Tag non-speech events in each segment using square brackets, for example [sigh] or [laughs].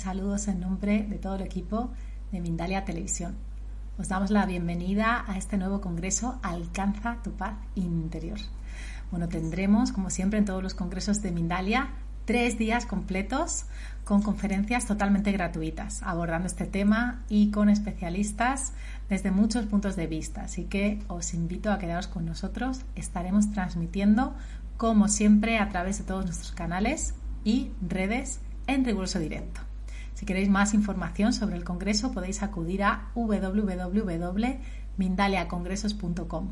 saludos en nombre de todo el equipo de Mindalia Televisión. Os damos la bienvenida a este nuevo congreso Alcanza tu paz interior. Bueno, tendremos, como siempre en todos los congresos de Mindalia, tres días completos con conferencias totalmente gratuitas abordando este tema y con especialistas desde muchos puntos de vista. Así que os invito a quedaros con nosotros. Estaremos transmitiendo, como siempre, a través de todos nuestros canales y redes en riguroso directo. Si queréis más información sobre el Congreso podéis acudir a www.mindaliacongresos.com.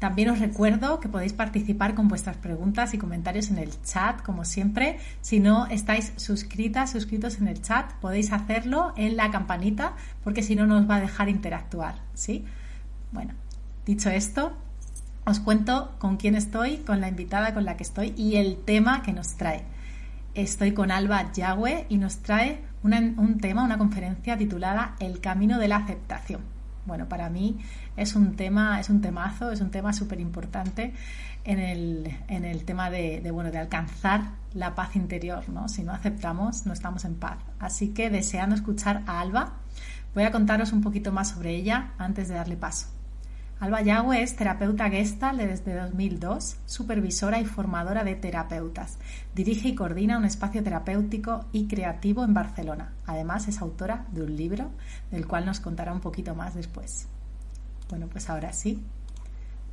También os recuerdo que podéis participar con vuestras preguntas y comentarios en el chat, como siempre. Si no estáis suscritas, suscritos en el chat, podéis hacerlo en la campanita, porque si no nos va a dejar interactuar, ¿sí? Bueno, dicho esto, os cuento con quién estoy, con la invitada con la que estoy y el tema que nos trae. Estoy con Alba Yagüe y nos trae un tema, una conferencia titulada El camino de la aceptación. Bueno, para mí es un tema, es un temazo, es un tema súper importante en el, en el tema de, de, bueno, de alcanzar la paz interior, ¿no? Si no aceptamos, no estamos en paz. Así que deseando escuchar a Alba, voy a contaros un poquito más sobre ella antes de darle paso. Alba Yagüe es terapeuta gestal desde 2002, supervisora y formadora de terapeutas. Dirige y coordina un espacio terapéutico y creativo en Barcelona. Además, es autora de un libro del cual nos contará un poquito más después. Bueno, pues ahora sí,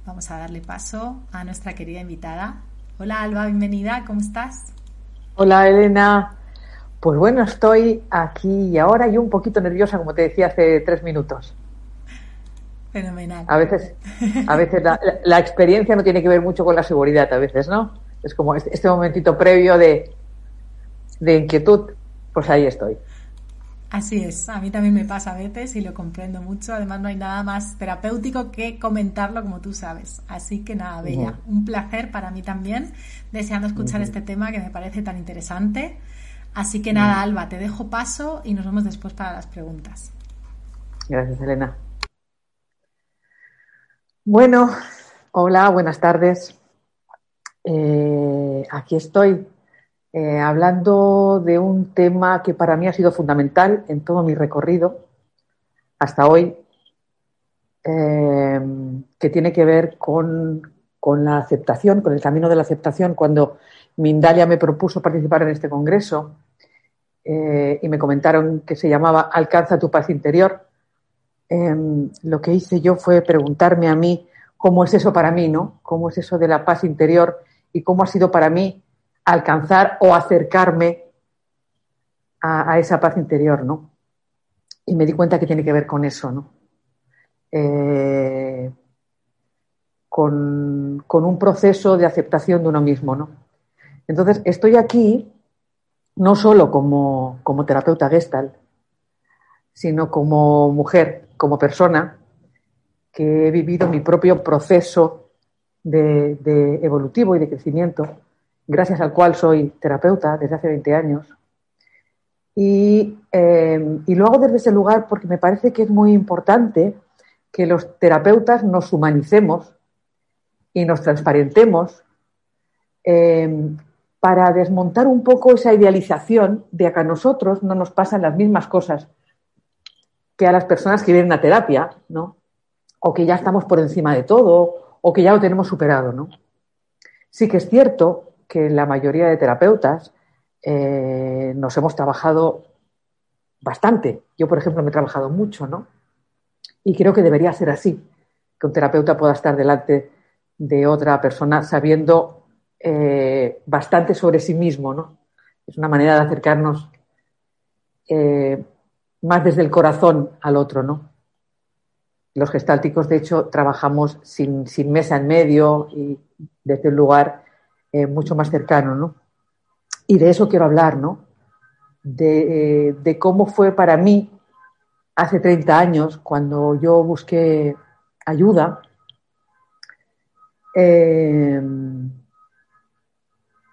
vamos a darle paso a nuestra querida invitada. Hola Alba, bienvenida, ¿cómo estás? Hola Elena, pues bueno, estoy aquí y ahora y un poquito nerviosa, como te decía hace tres minutos. Fenomenal. A veces, a veces la, la, experiencia no tiene que ver mucho con la seguridad, a veces, ¿no? Es como este, este momentito previo de, de inquietud, pues ahí estoy. Así es, a mí también me pasa a veces y lo comprendo mucho. Además, no hay nada más terapéutico que comentarlo como tú sabes. Así que nada, Bella, uh -huh. un placer para mí también, deseando escuchar uh -huh. este tema que me parece tan interesante. Así que nada, uh -huh. Alba, te dejo paso y nos vemos después para las preguntas. Gracias, Elena. Bueno, hola, buenas tardes. Eh, aquí estoy eh, hablando de un tema que para mí ha sido fundamental en todo mi recorrido hasta hoy, eh, que tiene que ver con, con, la aceptación, con el camino de la aceptación. Cuando Mindalia me propuso participar en este congreso y me comentaron que se llamaba Alcanza tu paz interior, eh, lo que hice yo fue preguntarme a mí cómo es eso para mí, ¿no? ¿Cómo es eso de la paz interior y cómo ha sido para mí alcanzar o acercarme a, esa paz interior, ¿no? Y me di cuenta que tiene que ver con eso, ¿no? Eh, con, un proceso de aceptación de uno mismo, ¿no? Entonces, estoy aquí no solo como terapeuta gestal, sino como mujer, como persona, que he vivido mi propio proceso de, evolutivo y de crecimiento, gracias al cual soy terapeuta desde hace 20 años. Y, eh, y, lo hago desde ese lugar porque me parece que es muy importante que los terapeutas nos humanicemos y nos transparentemos eh, para desmontar un poco esa idealización de que a nosotros no nos pasan las mismas cosas que a las personas que vienen a terapia, ¿no? o que ya estamos por encima de todo, o que ya lo tenemos superado, ¿no? Sí que es cierto que la mayoría de terapeutas eh, nos hemos trabajado bastante. Yo, por ejemplo, me he trabajado mucho, ¿no? Y creo que debería ser así, que un terapeuta pueda estar delante de otra persona sabiendo eh, bastante sobre sí mismo, ¿no? Es una manera de acercarnos eh, más desde el corazón al otro, ¿no? Los gestálticos, de hecho, trabajamos sin, mesa en medio y desde un lugar eh, mucho más cercano, ¿no? Y de eso quiero hablar, ¿no? De, de cómo fue para mí hace 30 años, cuando yo busqué ayuda, eh,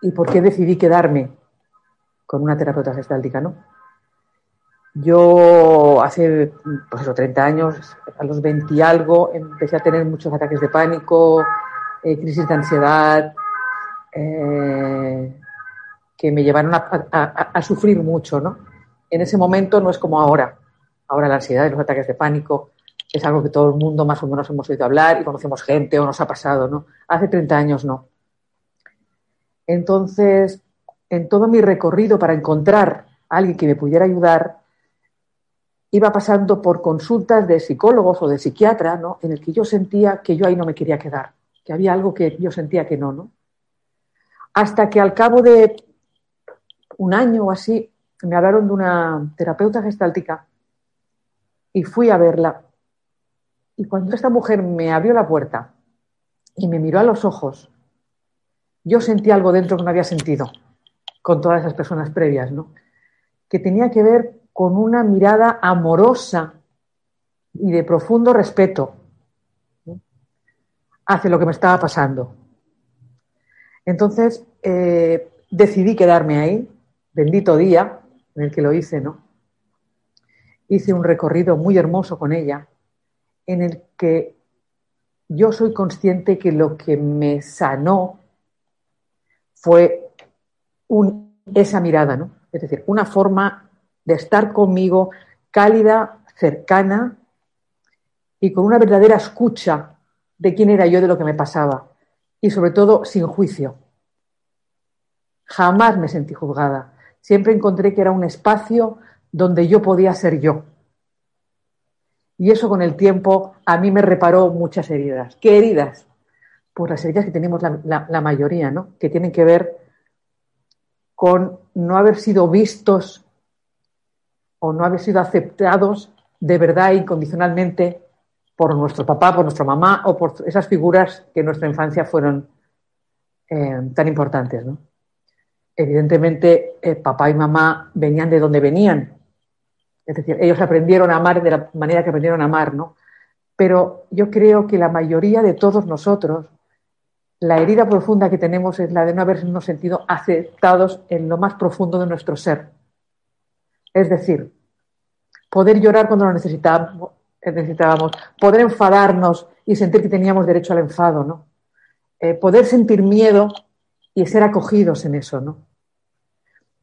y por qué decidí quedarme con una terapeuta gestáltica, ¿no? Yo hace, pues eso, 30 años, a los 20 y algo, empecé a tener muchos ataques de pánico, eh, crisis de ansiedad, eh, que me llevaron a, sufrir mucho, ¿no? En ese momento no es como ahora. Ahora la ansiedad y los ataques de pánico es algo que todo el mundo más o menos hemos oído hablar y conocemos gente o nos ha pasado, ¿no? Hace 30 años no. Entonces, en todo mi recorrido para encontrar a alguien que me pudiera ayudar, iba pasando por consultas de psicólogos o de psiquiatra, ¿no? En el que yo sentía que yo ahí no me quería quedar, que había algo que yo sentía que no, ¿no? Hasta que al cabo de un año o así me hablaron de una terapeuta gestáltica y fui a verla y cuando esta mujer me abrió la puerta y me miró a los ojos, yo sentí algo dentro que no había sentido con todas esas personas previas, ¿no? Que tenía que ver con una mirada amorosa y de profundo respeto hacia lo que me estaba pasando. Entonces eh, decidí quedarme ahí, bendito día en el que lo hice, ¿no? Hice un recorrido muy hermoso con ella en el que yo soy consciente que lo que me sanó fue esa mirada, ¿no? Es decir, una forma de estar conmigo cálida, cercana y con una verdadera escucha de quién era yo, de lo que me pasaba y sobre todo sin juicio. Jamás me sentí juzgada. Siempre encontré que era un espacio donde yo podía ser yo y eso con el tiempo a mí me reparó muchas heridas. ¿Qué heridas? Pues las heridas que tenemos la, mayoría, ¿no? Que tienen que ver con no haber sido vistos o no haber sido aceptados de verdad e incondicionalmente por nuestro papá, por nuestra mamá o por esas figuras que en nuestra infancia fueron eh, tan importantes. ¿no? Evidentemente, eh, papá y mamá venían de donde venían, es decir, ellos aprendieron a amar de la manera que aprendieron a amar, ¿no? Pero yo creo que la mayoría de todos nosotros, la herida profunda que tenemos es la de no habernos sentido aceptados en lo más profundo de nuestro ser. Es decir, poder llorar cuando lo necesitábamos, necesitábamos poder enfadarnos y sentir que teníamos derecho al enfado, ¿no? Eh, poder sentir miedo y ser acogidos en eso, ¿no?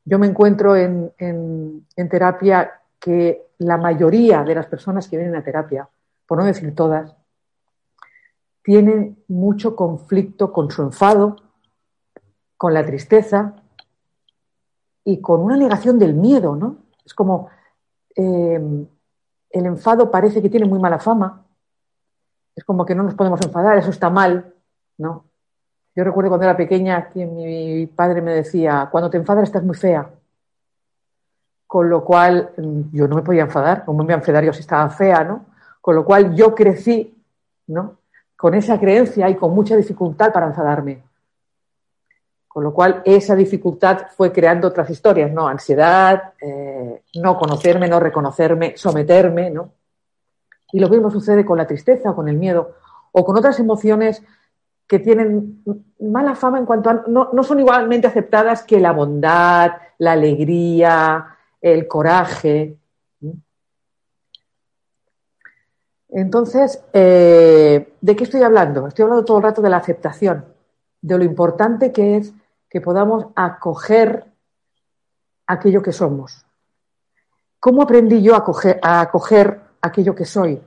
Yo me encuentro en, en terapia que la mayoría de las personas que vienen a terapia, por no decir todas, tienen mucho conflicto con su enfado, con la tristeza y con una negación del miedo, ¿no? Es como eh, el enfado parece que tiene muy mala fama, es como que no nos podemos enfadar, eso está mal, ¿no? Yo recuerdo cuando era pequeña que mi padre me decía, cuando te enfadas estás muy fea con lo cual mm, yo no me podía enfadar, como me voy enfadar yo si estaba fea, ¿no? Con lo cual yo crecí, ¿no? Con esa creencia y con mucha dificultad para enfadarme. Con lo cual esa dificultad fue creando otras historias, ¿no? Ansiedad, eh, no conocerme, no reconocerme, someterme, ¿no? Y lo mismo sucede con la tristeza, con el miedo, o con otras emociones que tienen mala fama en cuanto a no, no son igualmente aceptadas que la bondad, la alegría, el coraje. Entonces, eh, ¿de qué estoy hablando? Estoy hablando todo el rato de la aceptación, de lo importante que es que podamos acoger aquello que somos. ¿Cómo aprendí yo a acoger, aquello que soy?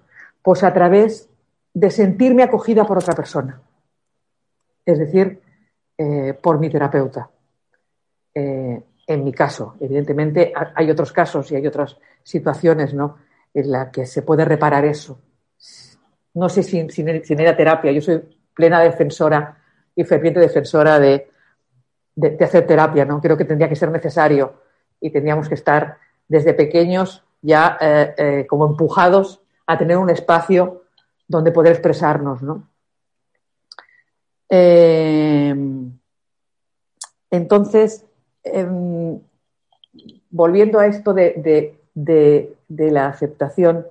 Pues a través de sentirme acogida por otra persona, es decir, eh, por mi terapeuta. Eh, en mi caso, evidentemente hay otros casos y hay otras situaciones ¿no? en las que se puede reparar eso. No sé si sin, ir terapia, yo soy plena defensora y ferviente defensora de, de, hacer terapia, ¿no? Creo que tendría que ser necesario y tendríamos que estar desde pequeños ya eh, eh, como empujados a tener un espacio donde poder expresarnos, ¿no? Eh, entonces, em, volviendo a esto de, de, la aceptación,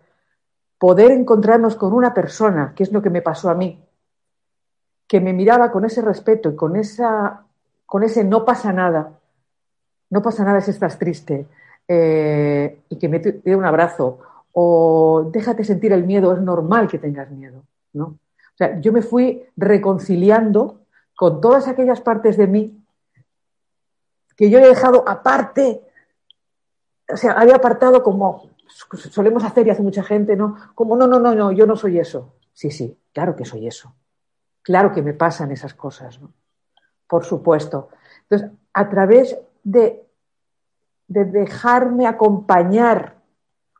poder encontrarnos con una persona, que es lo que me pasó a mí, que me miraba con ese respeto y con, esa, con ese no pasa nada, no pasa nada si estás triste, eh, y que me dé un abrazo, o déjate sentir el miedo, es normal que tengas miedo, ¿no? O sea, yo me fui reconciliando con todas aquellas partes de mí que yo he dejado aparte o sea, había apartado como solemos hacer y hace mucha gente, ¿no? Como, no, no, no, no, yo no soy eso. Sí, sí, claro que soy eso. Claro que me pasan esas cosas, ¿no? Por supuesto. Entonces, a través de, de dejarme acompañar,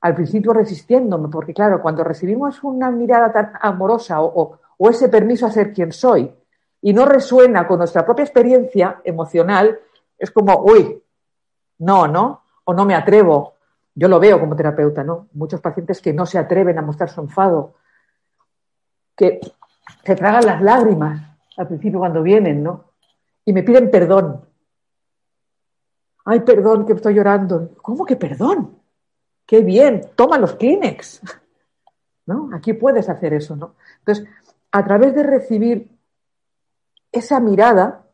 al principio resistiéndome, porque claro, cuando recibimos una mirada tan amorosa o, o ese permiso a ser quien soy y no resuena con nuestra propia experiencia emocional, es como, uy, no, ¿no? o no me atrevo. Yo lo veo como terapeuta, ¿no? Muchos pacientes que no se atreven a mostrar su enfado, que se tragan las lágrimas al principio cuando vienen, ¿no? Y me piden perdón. Ay, perdón, que estoy llorando. ¿Cómo que perdón? Qué bien, toma los Kleenex. [laughs] ¿No? Aquí puedes hacer eso, ¿no? Entonces, a través de recibir esa mirada,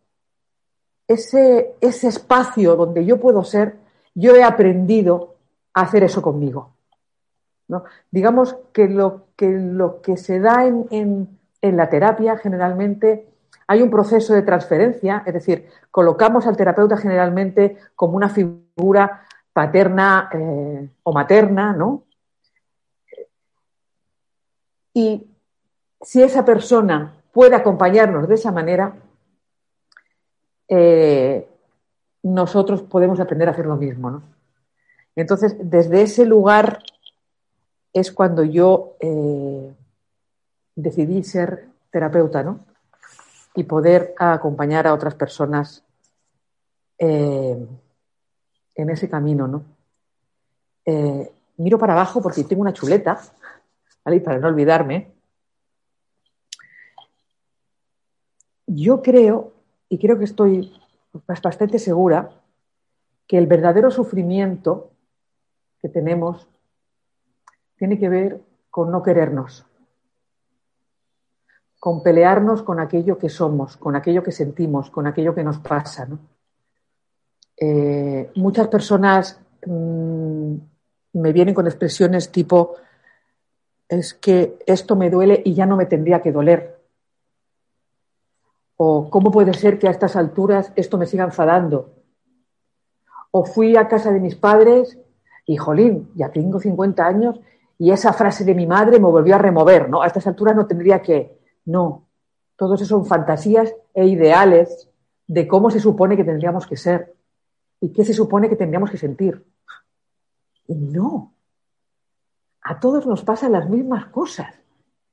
ese, ese espacio donde yo puedo ser, yo he aprendido a hacer eso conmigo. Digamos que lo, que lo que se da en, la terapia generalmente hay un proceso de transferencia, es decir, colocamos al terapeuta generalmente como una figura paterna eh, o materna, ¿no? Y si esa persona puede acompañarnos de esa manera, eh, nosotros podemos aprender a hacer lo mismo. ¿no? Entonces, desde ese lugar es cuando yo eh, decidí ser terapeuta ¿no? Y poder acompañar a otras personas eh, en ese camino. ¿no? Eh, miro para abajo porque tengo una chuleta, para no olvidarme. Yo creo, y creo que estoy bastante segura que el verdadero sufrimiento que tenemos tiene que ver con no querernos, con pelearnos con aquello que somos, con aquello que sentimos, con aquello que nos pasa. Eh, muchas personas mm, me vienen con expresiones tipo, es que esto me duele y ya no me tendría que doler. O cómo puede ser que a estas alturas esto me siga enfadando. O fui a casa de mis padres y, jolín, ya tengo 50 años y esa frase de mi madre me volvió a remover, ¿no? A estas alturas no tendría que. No. Todo eso son fantasías e ideales de cómo se supone que tendríamos que ser y qué se supone que tendríamos que sentir. Y no. A todos nos pasan las mismas cosas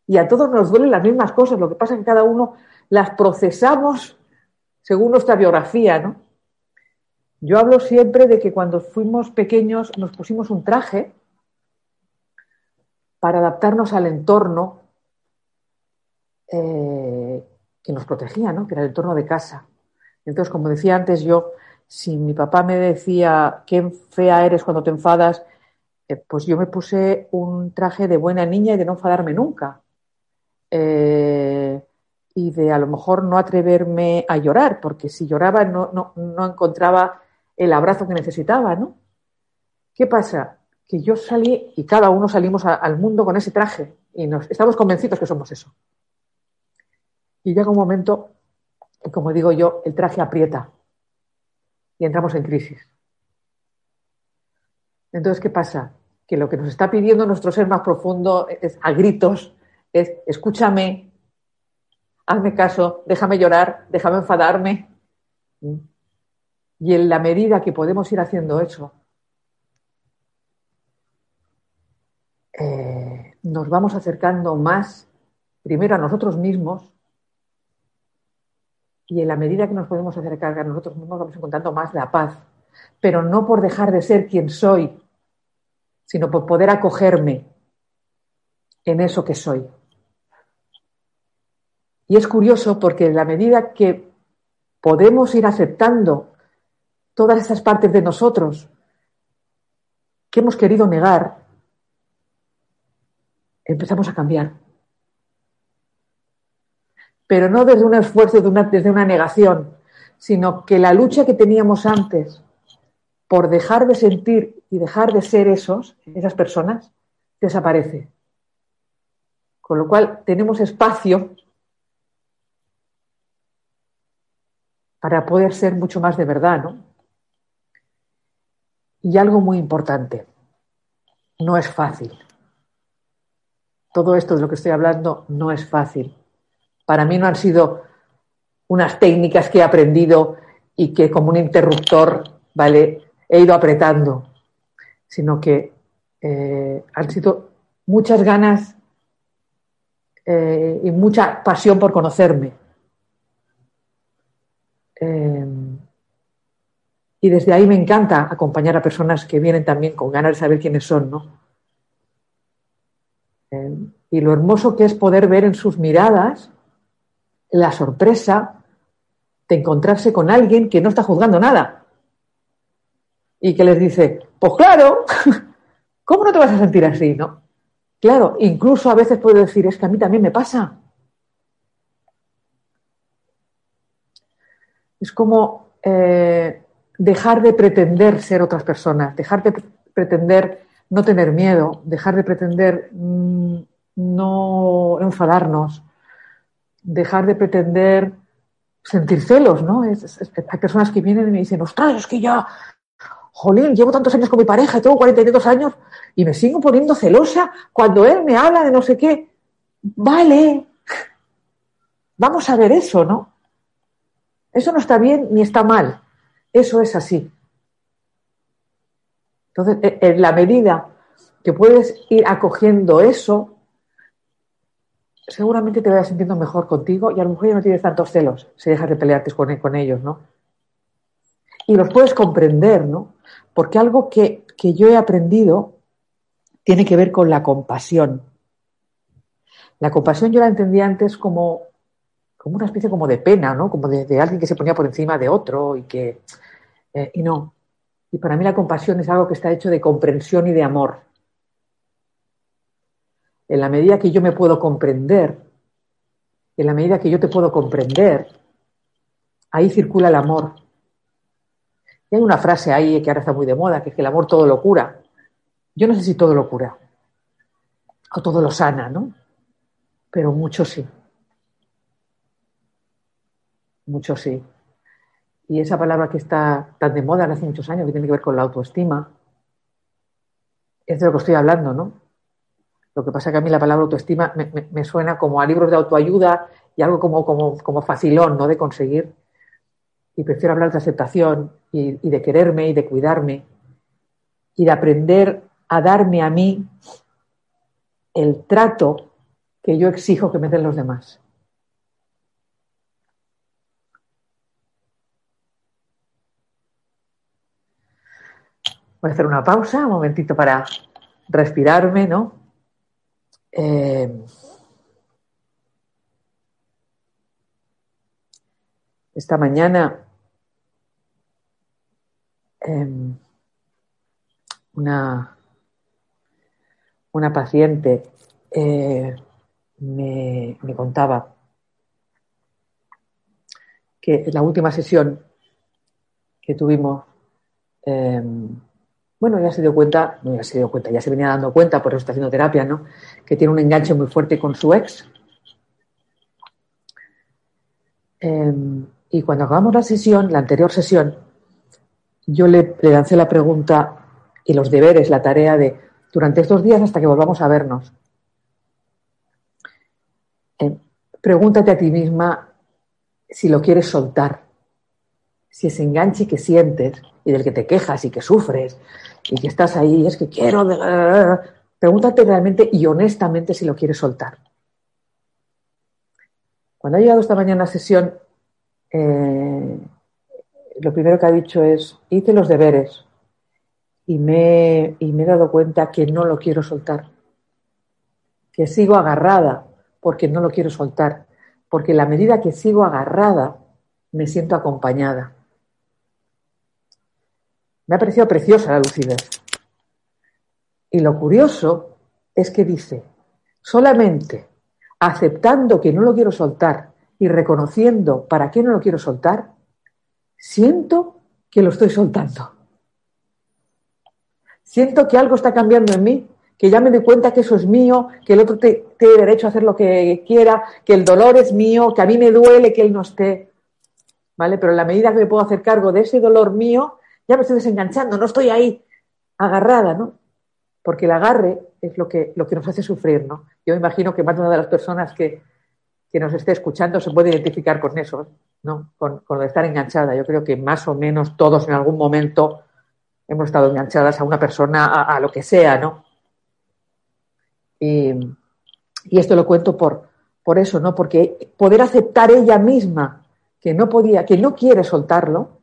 y a todos nos duelen las mismas cosas. Lo que pasa que cada uno las procesamos según nuestra biografía, ¿no? Yo hablo siempre de que cuando fuimos pequeños nos pusimos un traje para adaptarnos al entorno eh, que nos protegía, ¿no? que era el entorno de casa. Entonces, como decía antes yo, si mi papá me decía qué fea eres cuando te enfadas, eh, pues yo me puse un traje de buena niña y de no enfadarme nunca. Eh, y de a lo mejor no atreverme a llorar, porque si lloraba no, no, encontraba el abrazo que necesitaba, ¿no? ¿Qué pasa? Que yo salí y cada uno salimos al mundo con ese traje y nos, estamos convencidos que somos eso. Y llega un momento, y como digo yo, el traje aprieta y entramos en crisis. Entonces, ¿qué pasa? Que lo que nos está pidiendo nuestro ser más profundo es a gritos es escúchame, hazme caso, déjame llorar, déjame enfadarme. Y en la medida que podemos ir haciendo eso, eh, nos vamos acercando más, primero a nosotros mismos, y en la medida que nos podemos acercar a nosotros mismos vamos encontrando más la paz, pero no por dejar de ser quien soy, sino por poder acogerme en eso que soy. Y es curioso porque en la medida que podemos ir aceptando todas esas partes de nosotros que hemos querido negar, empezamos a cambiar. Pero no desde un esfuerzo, desde una negación, sino que la lucha que teníamos antes por dejar de sentir y dejar de ser esos, esas personas, desaparece. Con lo cual tenemos espacio para poder ser mucho más de verdad, ¿no? Y algo muy importante, no es fácil. Todo esto de lo que estoy hablando no es fácil. Para mí no han sido unas técnicas que he aprendido y que como un interruptor, ¿vale? He ido apretando, sino que eh, han sido muchas ganas eh, y mucha pasión por conocerme. Eh, y desde ahí me encanta acompañar a personas que vienen también con ganas de saber quiénes son, ¿no? y lo hermoso que es poder ver en sus miradas la sorpresa de encontrarse con alguien que no está juzgando nada. Y que les dice, pues claro, [laughs] ¿cómo no te vas a sentir así, no? Claro, incluso a veces puedo decir, es que a mí también me pasa. Es como eh, dejar de pretender ser otras personas, dejar de pretender no tener miedo, dejar de pretender mm, no enfadarnos, dejar de pretender sentir celos, ¿no? hay personas que vienen y me dicen, ostras, es que ya, jolín, llevo tantos años con mi pareja, tengo 42 años y me sigo poniendo celosa cuando él me habla de no sé qué. Vale, vamos a ver eso, ¿no? Eso no está bien ni está mal, eso es así. Entonces, e, en la medida que puedes ir acogiendo eso, seguramente te vayas sintiendo mejor contigo y a lo mejor ya no tienes tantos celos si dejas de pelearte con, ellos, ¿no? Y los puedes comprender, ¿no? Porque algo que, yo he aprendido tiene que ver con la compasión. La compasión yo la entendía antes como, como una especie como de pena, ¿no? Como de, alguien que se ponía por encima de otro y que... Eh, y no. Y para mí la compasión es algo que está hecho de comprensión y de amor en la medida que yo me puedo comprender, en la medida que yo te puedo comprender, ahí circula el amor. Y hay una frase ahí que ahora está muy de moda, que es que el amor todo lo cura. Yo no sé si todo lo cura, o todo lo sana, ¿no? Pero mucho sí. Mucho sí. Y esa palabra que está tan de moda hace muchos años, que tiene que ver con la autoestima, es de lo que estoy hablando, ¿no? Lo que pasa es que a mí la palabra autoestima me, suena como a libros de autoayuda y algo como, como, como, facilón, ¿no? De conseguir. Y prefiero hablar de aceptación y, y de quererme y de cuidarme y de aprender a darme a mí el trato que yo exijo que me den los demás. Voy a hacer una pausa, un momentito para respirarme, ¿no? Eh, esta mañana em, una, una paciente eh, me, contaba que en la última sesión que tuvimos em, bueno, ya se dio cuenta, no ya se dio cuenta, ya se venía dando cuenta, por eso está haciendo terapia, ¿no? Que tiene un enganche muy fuerte con su ex. Em, y cuando acabamos la sesión, la anterior sesión, yo le, le lancé la pregunta y los deberes, la tarea de durante estos días hasta que volvamos a vernos. pregúntate a ti misma si lo quieres soltar, si ese enganche que sientes y del que te quejas y que sufres y que estás ahí, es que quiero... Pregúntate realmente y honestamente si lo quieres soltar. Cuando ha llegado esta mañana a sesión, eh, lo primero que ha dicho es, hice los deberes y me, y me he dado cuenta que no lo quiero soltar, que sigo agarrada porque no lo quiero soltar, porque la medida que sigo agarrada me siento acompañada. Me ha parecido preciosa la lucidez. Y lo curioso es que dice, solamente aceptando que no lo quiero soltar y reconociendo para qué no lo quiero soltar, siento que lo estoy soltando. Siento que algo está cambiando en mí, que ya me doy cuenta que eso es mío, que el otro tiene derecho a hacer lo que quiera, que el dolor es mío, que a mí me duele que él no esté. ¿Vale? Pero en la medida que me puedo hacer cargo de ese dolor mío, ya me estoy desenganchando, no estoy ahí agarrada, ¿no? Porque el agarre es lo que, lo que nos hace sufrir, ¿no? Yo imagino que más de una de las personas que, que nos esté escuchando se puede identificar con eso, ¿no? Con, con estar enganchada. Yo creo que más o menos todos en algún momento hemos estado enganchadas a una persona, a, lo que sea, ¿no? Y, y, esto lo cuento por, por eso, ¿no? Porque poder aceptar ella misma que no podía, que no quiere soltarlo,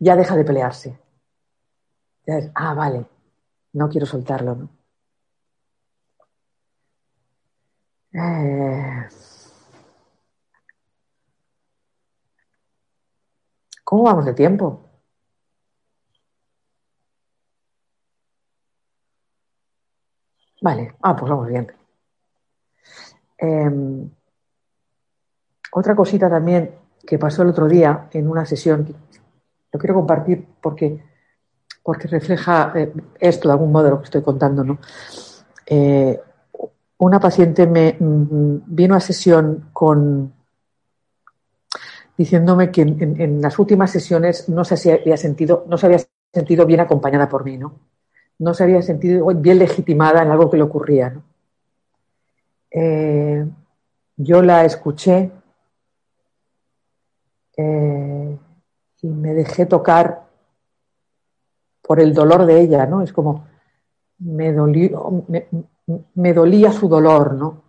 ya deja de pelearse. Ah, vale, no quiero soltarlo, ¿no? Eh, ¿Cómo vamos de tiempo? Vale, ah, pues vamos bien. Em, otra cosita también que pasó el otro día en una sesión, lo quiero compartir porque, porque refleja eh, esto de algún modo lo que estoy contando, ¿no? Eh, una paciente me mm, vino a sesión con diciéndome que en, las últimas sesiones no se había sentido, no se había sentido bien acompañada por mí, ¿no? No se había sentido bien legitimada en algo que le ocurría, ¿no? Eh, yo la escuché y me dejé tocar por el dolor de ella, ¿no? Es como me dolió, me dolía su dolor, ¿no?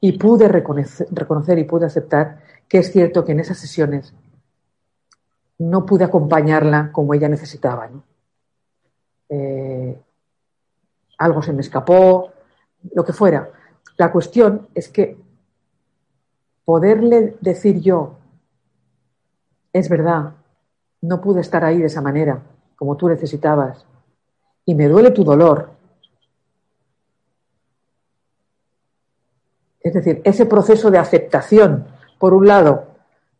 Y pude reconocer, y pude aceptar que es cierto que en esas sesiones no pude acompañarla como ella necesitaba, ¿no? Eh, algo se me escapó, lo que fuera. La cuestión es que poderle decir yo, es verdad, no pude estar ahí de esa manera, como tú necesitabas, y me duele tu dolor, Es decir, ese proceso de aceptación, por un lado,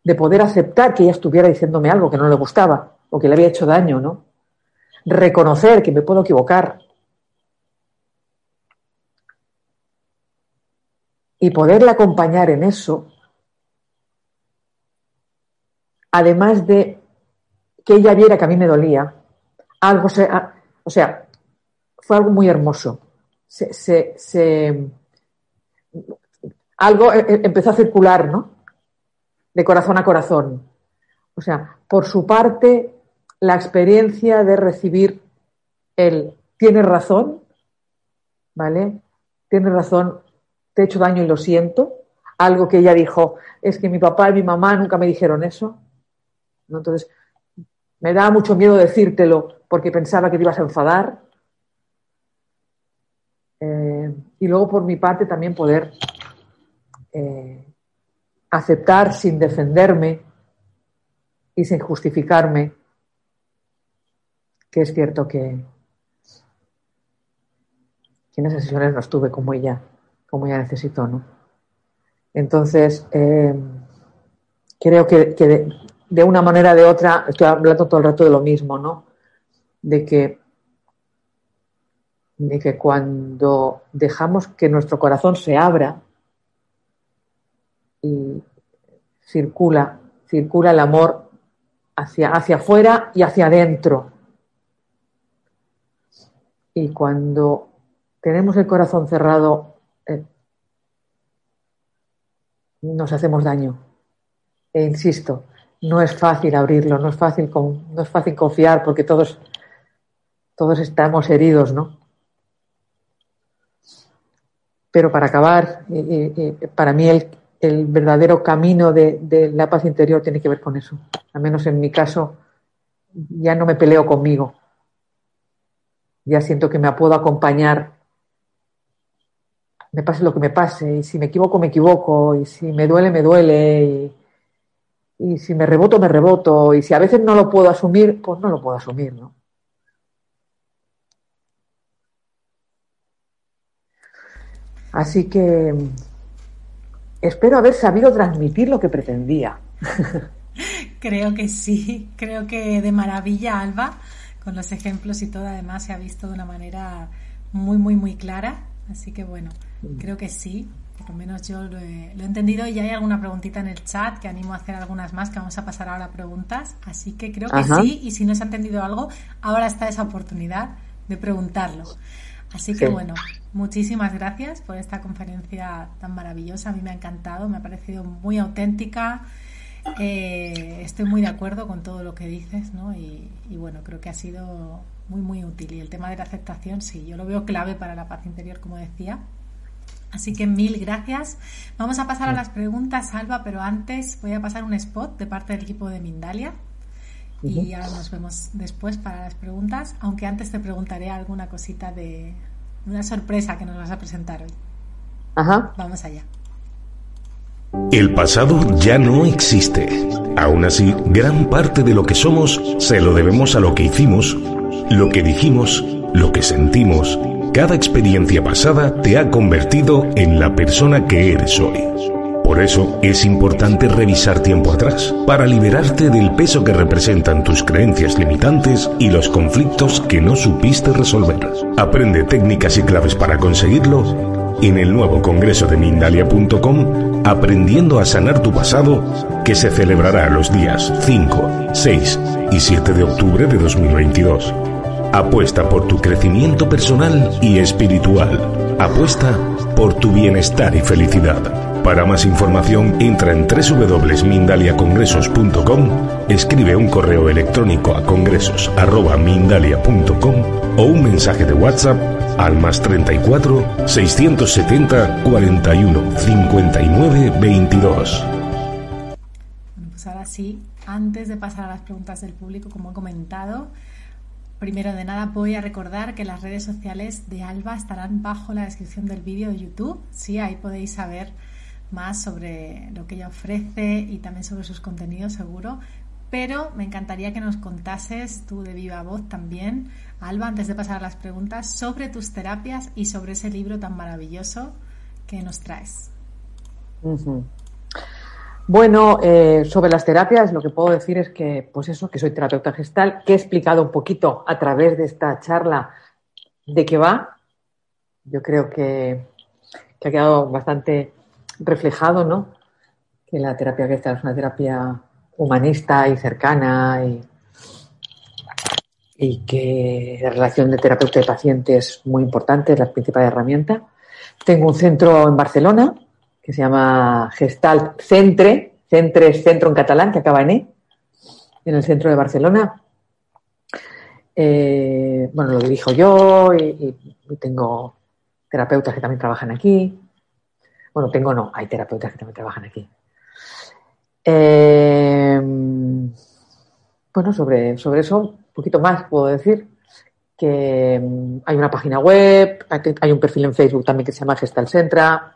de poder aceptar que ella estuviera diciéndome algo que no le gustaba o que le había hecho daño, ¿no? Reconocer que me puedo equivocar. Y poderle acompañar en eso, además de que ella viera que a mí me dolía, algo se, o sea, fue algo muy hermoso. se, se algo eh, eh, empezó a circular, ¿no? De corazón a corazón. O sea, por su parte, la experiencia de recibir el tiene razón, ¿vale? Tiene razón, te he hecho daño y lo siento. Algo que ella dijo, es que mi papá y mi mamá nunca me dijeron eso. Entonces, me da mucho miedo decírtelo porque pensaba que te ibas a enfadar. Eh, y luego, por mi parte, también poder eh, aceptar sin defenderme y sin justificarme que es cierto que, en esas sesiones no estuve como ella, como ella necesitó, ¿no? Entonces, eh, creo que, de, de, una manera o de otra, estoy hablando todo el rato de lo mismo, ¿no? De que, de que cuando dejamos que nuestro corazón se abra, y circula, circula el amor hacia, hacia afuera y hacia adentro. Y cuando tenemos el corazón cerrado, eh, nos hacemos daño. E insisto, no es fácil abrirlo, no es fácil, no es fácil confiar porque todos, todos estamos heridos, ¿no? Pero para acabar, para mí el, el verdadero camino de, de, la paz interior tiene que ver con eso. Al menos en mi caso, ya no me peleo conmigo. Ya siento que me puedo acompañar, me pase lo que me pase, y si me equivoco, me equivoco, y si me duele, me duele, y, y si me reboto, me reboto, y si a veces no lo puedo asumir, pues no lo puedo asumir, ¿no? Así que espero haber sabido transmitir lo que pretendía. [laughs] Creo que sí, creo que de maravilla, Alba, con los ejemplos y todo, además se ha visto de una manera muy, muy, muy clara. Así que bueno, mm. creo que sí, por lo menos yo lo he, entendido y hay alguna preguntita en el chat que animo a hacer algunas más que vamos a pasar ahora a preguntas. Así que creo que sí y si no se ha entendido algo, ahora está esa oportunidad de preguntarlo. Así que bueno, muchísimas gracias por esta conferencia tan maravillosa. A mí me ha encantado, me ha parecido muy auténtica. Eh, estoy muy de acuerdo con todo lo que dices, ¿no? Y, bueno, creo que ha sido muy, muy útil. Y el tema de la aceptación, sí, yo lo veo clave para la paz interior, como decía. Así que mil gracias. Vamos a pasar a las preguntas, Alba, pero antes voy a pasar un spot de parte del equipo de Mindalia y ya nos vemos después para las preguntas, aunque antes te preguntaré alguna cosita de una sorpresa que nos vas a presentar hoy. Ajá. Vamos allá. El pasado ya no existe. Aún así, gran parte de lo que somos se lo debemos a lo que hicimos, lo que dijimos, lo que sentimos. Cada experiencia pasada te ha convertido en la persona que eres hoy. Por eso es importante revisar tiempo atrás, para liberarte del peso que representan tus creencias limitantes y los conflictos que no supiste resolver. Aprende técnicas y claves para conseguirlo en el nuevo congreso de Mindalia.com, Aprendiendo a sanar tu pasado, que se celebrará los días 5, 6 y 7 de octubre de 2022. Apuesta por tu crecimiento personal y espiritual. Apuesta por tu bienestar y felicidad. Para más información entra en www.mindaliacongresos.com, escribe un correo electrónico a congresos.mindalia.com o un mensaje de WhatsApp al más 34 670 41 59 22. Pues ahora sí, antes de pasar a las preguntas del público, como he comentado, Primero de nada voy a recordar que las redes sociales de Alba estarán bajo la descripción del vídeo de YouTube. Sí, ahí podéis saber más sobre lo que ella ofrece y también sobre sus contenidos seguro. Pero me encantaría que nos contases tú de viva voz también, Alba, antes de pasar a las preguntas, sobre tus terapias y sobre ese libro tan maravilloso que nos traes. Bueno, eh, sobre las terapias lo que puedo decir es que, pues eso, que soy terapeuta gestal, que he explicado un poquito a través de esta charla de qué va. Yo creo que, ha quedado bastante reflejado, ¿no? Que la terapia Gestalt es una terapia humanista y cercana y, y que la relación de terapeuta y paciente es muy importante, es la principal herramienta. Tengo un centro en Barcelona que se llama Gestalt Centre, Centre es centro en catalán, que acaba en E, en el centro de Barcelona. Eh, bueno, lo dirijo yo y tengo terapeutas que también trabajan aquí. Bueno, tengo no, hay terapeutas que también trabajan aquí. Eh, bueno, sobre, sobre eso, un poquito más puedo decir que mm, hay una página web, hay un perfil en Facebook también que se llama Gestal Centra,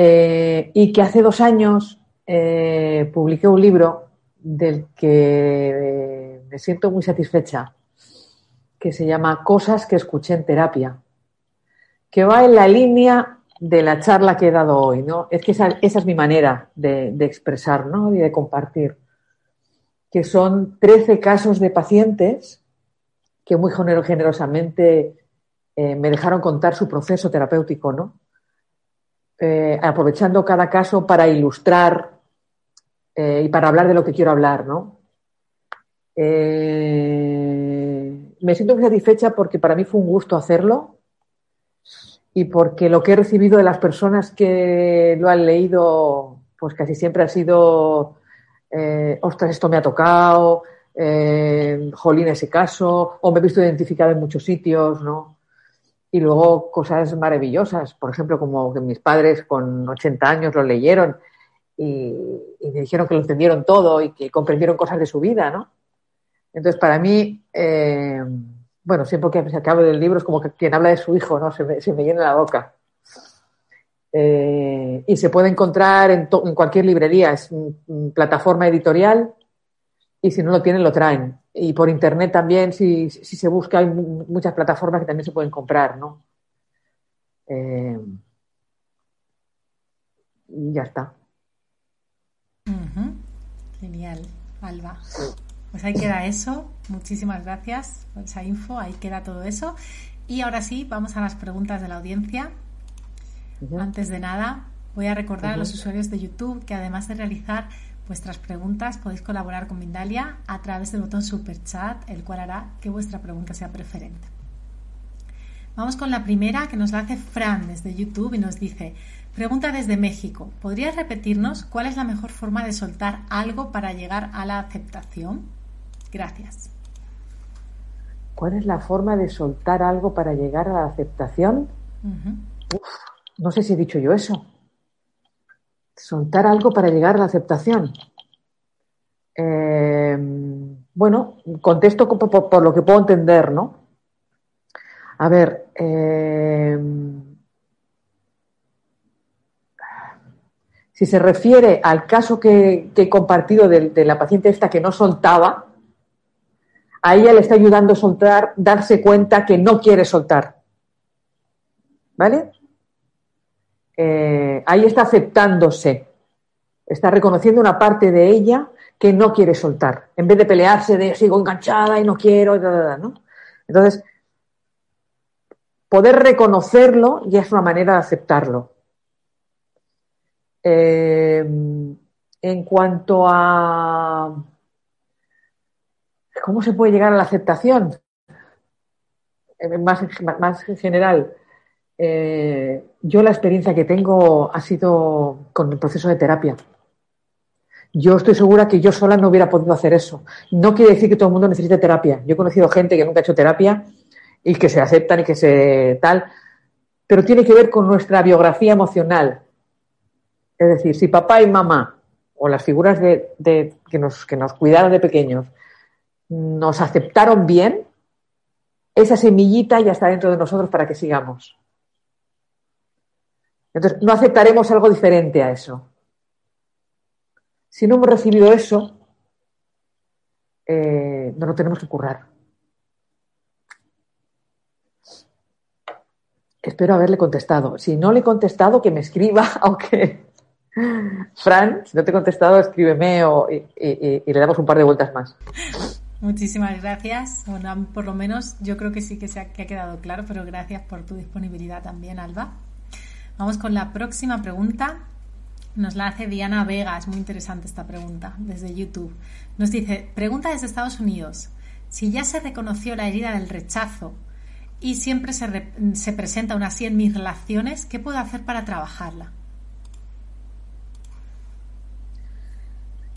eh, y que hace dos años eh, publiqué un libro del que me siento muy satisfecha, que se llama Cosas que escuché en terapia, que va en la línea de la charla que he dado hoy, ¿no? Es que esa, es mi manera de, expresar, ¿no? Y de compartir. Que son 13 casos de pacientes que muy generosamente eh, me dejaron contar su proceso terapéutico, ¿no? Eh, aprovechando cada caso para ilustrar eh, y para hablar de lo que quiero hablar, ¿no? me siento muy satisfecha porque para mí fue un gusto hacerlo y porque lo que he recibido de las personas que lo han leído, pues casi siempre ha sido, eh, ostras, esto me ha tocado, eh, jolín ese caso, o me he visto identificado en muchos sitios, ¿no? Y luego cosas maravillosas, por ejemplo, como que mis padres con 80 años lo leyeron y, me dijeron que lo entendieron todo y que comprendieron cosas de su vida, ¿no? Entonces, para mí, eh, bueno, siempre que se acabe del libro es como que quien habla de su hijo, ¿no? Se me, se me llena la boca. Eh, y se puede encontrar en, en cualquier librería, es plataforma editorial y si no lo tienen lo traen. Y por internet también, si, si se busca, hay muchas plataformas que también se pueden comprar, ¿no? Eh, y ya está. Genial, Alba. Pues ahí queda eso. Muchísimas gracias por esa info. Ahí queda todo eso. Y ahora sí, vamos a las preguntas de la audiencia. Antes de nada, voy a recordar a los usuarios de YouTube que además de realizar vuestras preguntas podéis colaborar con Mindalia a través del botón Super Chat, el cual hará que vuestra pregunta sea preferente. Vamos con la primera que nos la hace Fran desde YouTube y nos dice, pregunta desde México, ¿podrías repetirnos cuál es la mejor forma de soltar algo para llegar a la aceptación? Gracias. ¿Cuál es la forma de soltar algo para llegar a la aceptación? no sé si he dicho yo eso soltar algo para llegar a la aceptación. Eh, bueno, contesto por, lo que puedo entender, ¿no? A ver, eh, si se refiere al caso que, he compartido de, de, la paciente esta que no soltaba, a ella le está ayudando a soltar, darse cuenta que no quiere soltar. ¿Vale? Eh, ahí está aceptándose, está reconociendo una parte de ella que no quiere soltar, en vez de pelearse de sigo enganchada y no quiero, ¿no? Entonces, poder reconocerlo ya es una manera de aceptarlo. Eh, en cuanto a cómo se puede llegar a la aceptación, eh, más, más en general, eh, yo la experiencia que tengo ha sido con el proceso de terapia. Yo estoy segura que yo sola no hubiera podido hacer eso. No quiere decir que todo el mundo necesite terapia. Yo he conocido gente que nunca ha hecho terapia y que se aceptan y que se tal, pero tiene que ver con nuestra biografía emocional. Es decir, si papá y mamá o las figuras de, que, nos, que nos cuidaron de pequeños nos aceptaron bien, esa semillita ya está dentro de nosotros para que sigamos. Entonces, no aceptaremos algo diferente a eso. Si no hemos recibido eso, eh, no lo tenemos que currar. Espero haberle contestado. Si no le he contestado, que me escriba, [laughs] aunque Fran, si no te he contestado, escríbeme y, le damos un par de vueltas más. Muchísimas gracias. Bueno, por lo menos yo creo que sí que, se que ha quedado claro, pero gracias por tu disponibilidad también, Alba. Vamos con la próxima pregunta. Nos la hace Diana Vega, es muy interesante esta pregunta desde YouTube. Nos dice, pregunta desde Estados Unidos, si ya se reconoció la herida del rechazo y siempre se, presenta aún así en mis relaciones, ¿qué puedo hacer para trabajarla?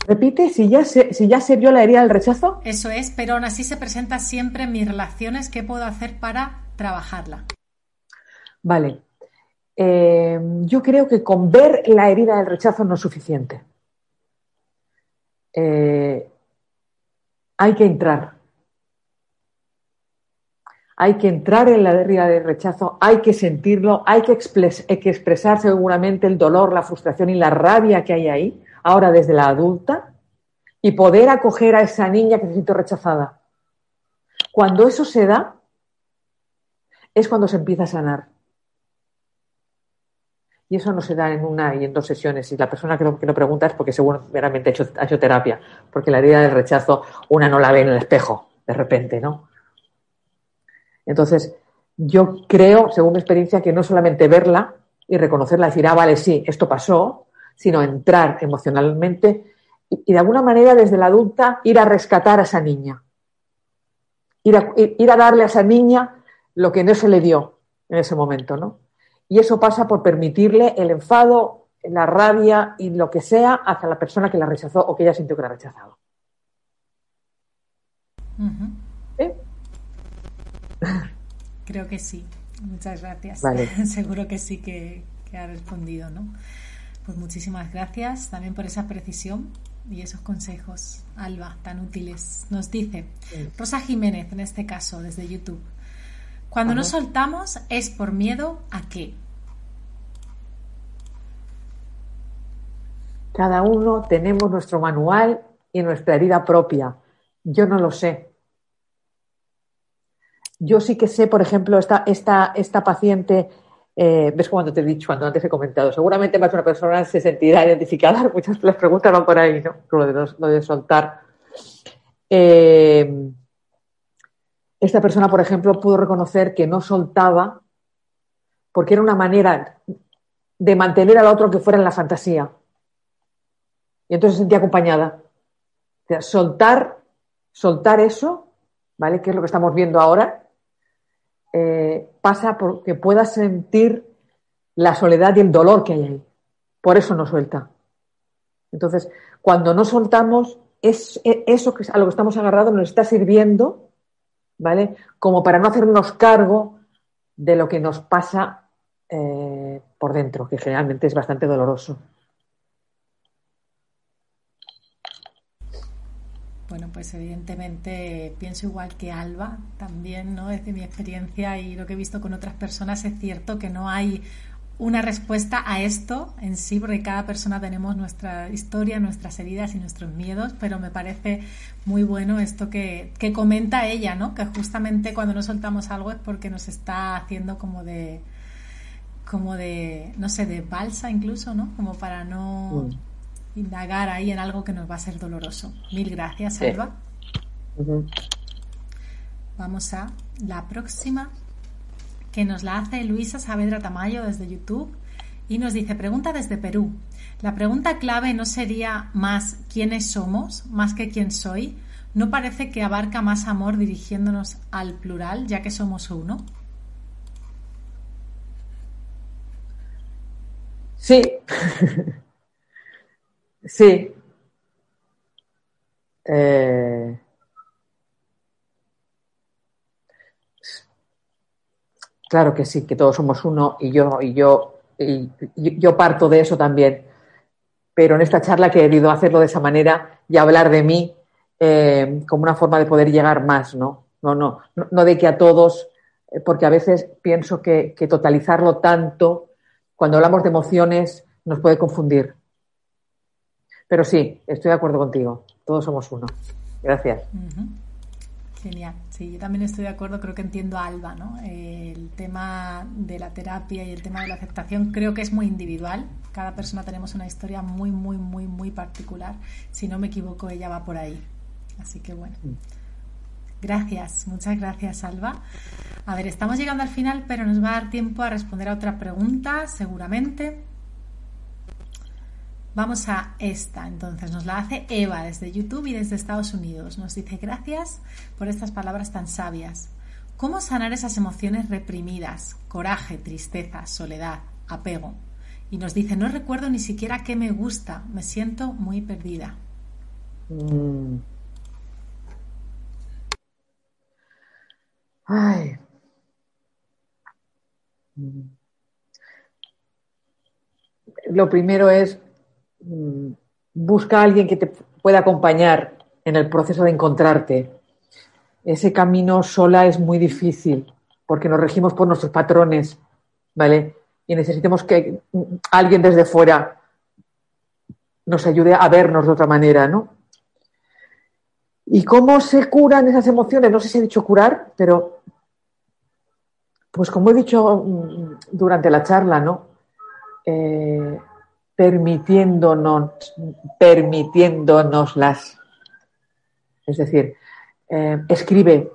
Repite, si ya, se, si ya se vio la herida del rechazo. Eso es, pero aún así se presenta siempre en mis relaciones, ¿qué puedo hacer para trabajarla? Vale, eh, yo creo que con ver la herida del rechazo no es suficiente. Eh, hay que entrar. Hay que entrar en la herida del rechazo, hay que sentirlo, hay que, hay que expresar seguramente el dolor, la frustración y la rabia que hay ahí, ahora desde la adulta, y poder acoger a esa niña que se siente rechazada. Cuando eso se da, es cuando se empieza a sanar. Y eso no se da en una y en dos sesiones. Y la persona que lo, que pregunta es porque seguramente ha hecho, ha hecho terapia. Porque la herida del rechazo una no la ve en el espejo, de repente, ¿no? Entonces, yo creo, según mi experiencia, que no solamente verla y reconocerla, decir, ah, vale, sí, esto pasó, sino entrar emocionalmente y, de alguna manera desde la adulta ir a rescatar a esa niña. Ir a, ir a darle a esa niña lo que no se le dio en ese momento, ¿no? Y eso pasa por permitirle el enfado, la rabia y lo que sea hacia la persona que la rechazó o que ella sintió que la ha rechazado. [laughs] Creo que sí. Muchas gracias. [laughs] Seguro que sí que, ha respondido, ¿no? Pues muchísimas gracias también por esa precisión y esos consejos, Alba, tan útiles. Nos dice Rosa Jiménez, en este caso, desde YouTube. Cuando nos soltamos es por miedo a qué? Cada uno tenemos nuestro manual y nuestra herida propia. Yo no lo sé. Yo sí que sé, por ejemplo, esta, esta, esta paciente, eh, ves cuando te he dicho, cuando antes he comentado, seguramente más una persona se sentirá identificada, [laughs] muchas de las preguntas van por ahí, ¿no? Lo de, soltar. Eh, esta persona, por ejemplo, pudo reconocer que no soltaba porque era una manera de mantener al otro que fuera en la fantasía. Y entonces se sentía acompañada. O sea, soltar, soltar eso, ¿vale? Que es lo que estamos viendo ahora, eh, pasa porque pueda sentir la soledad y el dolor que hay ahí. Por eso no suelta. Entonces, cuando no soltamos, es, e, eso que a lo que estamos agarrados nos está sirviendo, ¿vale? Como para no hacernos cargo de lo que nos pasa eh, por dentro, que generalmente es bastante doloroso. Bueno, pues evidentemente pienso igual que Alba, también, ¿no? Desde mi experiencia y lo que he visto con otras personas, es cierto que no hay una respuesta a esto en sí, porque cada persona tenemos nuestra historia, nuestras heridas y nuestros miedos, pero me parece muy bueno esto que, que comenta ella, ¿no? Que justamente cuando nos soltamos algo es porque nos está haciendo como de, como de, no sé, de balsa incluso, ¿no? Como para no... indagar ahí en algo que nos va a ser doloroso. Mil gracias, Alba. Vamos a la próxima, que nos la hace Luisa Saavedra Tamayo desde YouTube y nos dice, pregunta desde Perú. La pregunta clave no sería más quiénes somos, más que quién soy. ¿No parece que abarca más amor dirigiéndonos al plural, ya que somos uno? Sí. [laughs] Sí. Eh, claro que sí, que todos somos uno y yo, y yo, y yo parto de eso también. Pero en esta charla he querido hacerlo de esa manera y hablar de mí eh, como una forma de poder llegar más, ¿no? No, no, no, de que a todos, eh, porque a veces pienso que totalizarlo tanto, cuando hablamos de emociones, nos puede confundir. Pero sí, estoy de acuerdo contigo. Todos somos uno. Gracias. Genial. Sí, yo también estoy de acuerdo. Creo que entiendo a Alba, ¿no? El tema de la terapia y el tema de la aceptación creo que es muy individual. Cada persona tenemos una historia muy, muy, muy, muy particular. Si no me equivoco, ella va por ahí. Así que bueno. Mm. Gracias, muchas gracias, Alba. A ver, estamos llegando al final, pero nos va a dar tiempo a responder a otra pregunta, seguramente. Vamos a esta, entonces nos la hace Eva desde YouTube y desde Estados Unidos. Nos dice gracias por estas palabras tan sabias. ¿Cómo sanar esas emociones reprimidas? Coraje, tristeza, soledad, apego. Y nos dice, no recuerdo ni siquiera qué me gusta, me siento muy perdida. Mm. Ay. Mm. Lo primero es busca a alguien que te pueda acompañar en el proceso de encontrarte. Ese camino sola es muy difícil porque nos regimos por nuestros patrones, ¿vale? Y necesitamos que alguien desde fuera nos ayude a vernos de otra manera, ¿no? ¿Y cómo se curan esas emociones? No sé si he dicho curar, pero pues como he dicho mm, durante la charla, ¿no? Eh, permitiéndonos, permitiéndonoslas. Es decir, eh, escribe,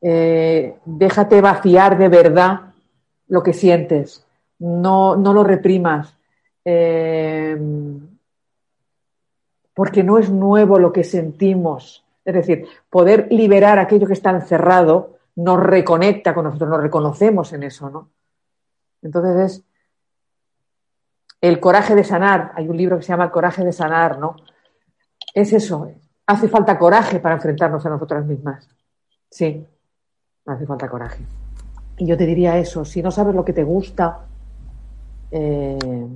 eh, déjate vaciar de verdad lo que sientes, no, no lo reprimas, eh, porque no es nuevo lo que sentimos. Es decir, poder liberar aquello que está encerrado nos reconecta con nosotros, nos reconocemos en eso, ¿no? Entonces es el coraje de sanar. Hay un libro que se llama coraje de sanar, ¿no? Es eso. Hace falta coraje para enfrentarnos a nosotras mismas. Sí, hace falta coraje. Y yo te diría eso, si no sabes lo que te gusta, eh,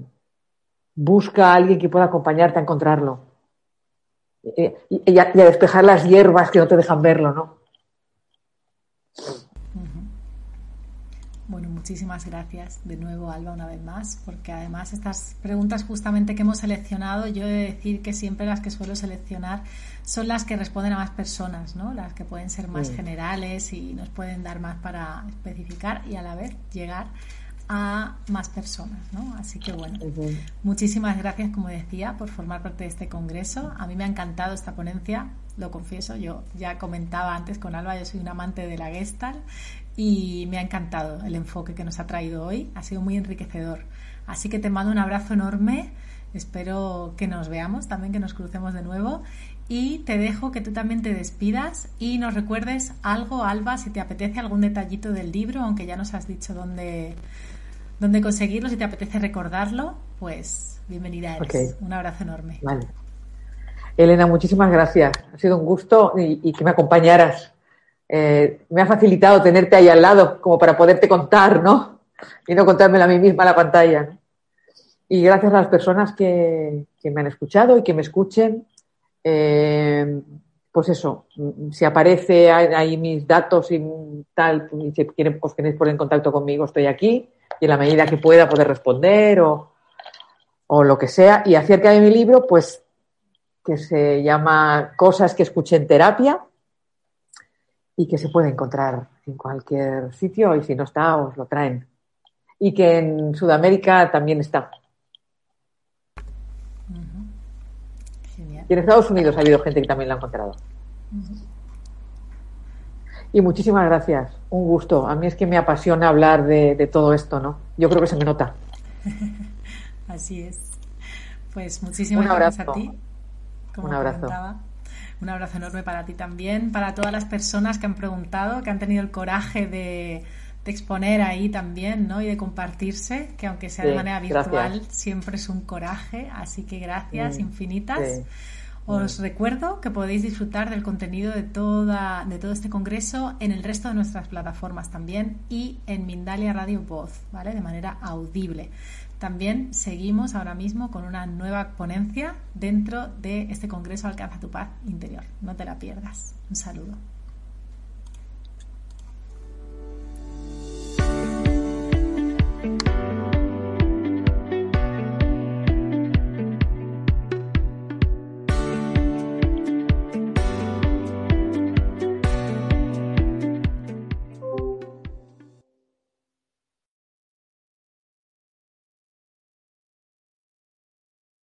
busca a alguien que pueda acompañarte a encontrarlo. Eh, y, a, despejar las hierbas que no te dejan verlo, ¿no? Bueno, muchísimas gracias de nuevo, Alba, una vez más, porque además estas preguntas justamente que hemos seleccionado, yo he de decir que siempre las que suelo seleccionar son las que responden a más personas, ¿no? Las que pueden ser más generales y nos pueden dar más para especificar y a la vez llegar a más personas, ¿no? Así que bueno, muchísimas gracias, como decía, por formar parte de este congreso. A mí me ha encantado esta ponencia, lo confieso, yo ya comentaba antes con Alba, yo soy un amante de la Gestalt y me ha encantado el enfoque que nos ha traído hoy, ha sido muy enriquecedor. Así que te mando un abrazo enorme, espero que nos veamos, también que nos crucemos de nuevo y te dejo que tú también te despidas y nos recuerdes algo, Alba, si te apetece algún detallito del libro, aunque ya nos has dicho dónde, dónde conseguirlo, si te apetece recordarlo, pues bienvenida eres. Un abrazo enorme. Vale. Elena, muchísimas gracias. Ha sido un gusto y, que me acompañaras. Eh, me ha facilitado tenerte ahí al lado como para poderte contar, ¿no? Y no contármelo a mí misma la pantalla. Y gracias a las personas que, me han escuchado y que me escuchen eh, pues eso, si aparece ahí mis datos y tal, y si quieren, pues queréis poner en contacto conmigo, estoy aquí y en la medida que pueda poder responder o, o lo que sea. Y acerca de mi libro, pues que se llama Cosas que escuché en terapia y que se puede encontrar en cualquier sitio y si no está, os lo traen. Y que en Sudamérica también está. Y en Estados Unidos ha habido gente que también lo ha encontrado. Y muchísimas gracias, un gusto. A mí es que me apasiona hablar de, todo esto, ¿no? Yo creo que se me nota. [laughs] Así es. Pues muchísimas gracias a ti. un abrazo. Un abrazo enorme para ti también, para todas las personas que han preguntado, que han tenido el coraje de, exponer ahí también, ¿no? Y de compartirse, que aunque sea de manera virtual, siempre es un coraje. Así que gracias infinitas. Os recuerdo que podéis disfrutar del contenido de, toda, de todo este congreso en el resto de nuestras plataformas también y en Mindalia Radio Voz, ¿vale? De manera audible. También seguimos ahora mismo con una nueva ponencia dentro de este congreso Alcanza tu paz interior. No te la pierdas. Un saludo.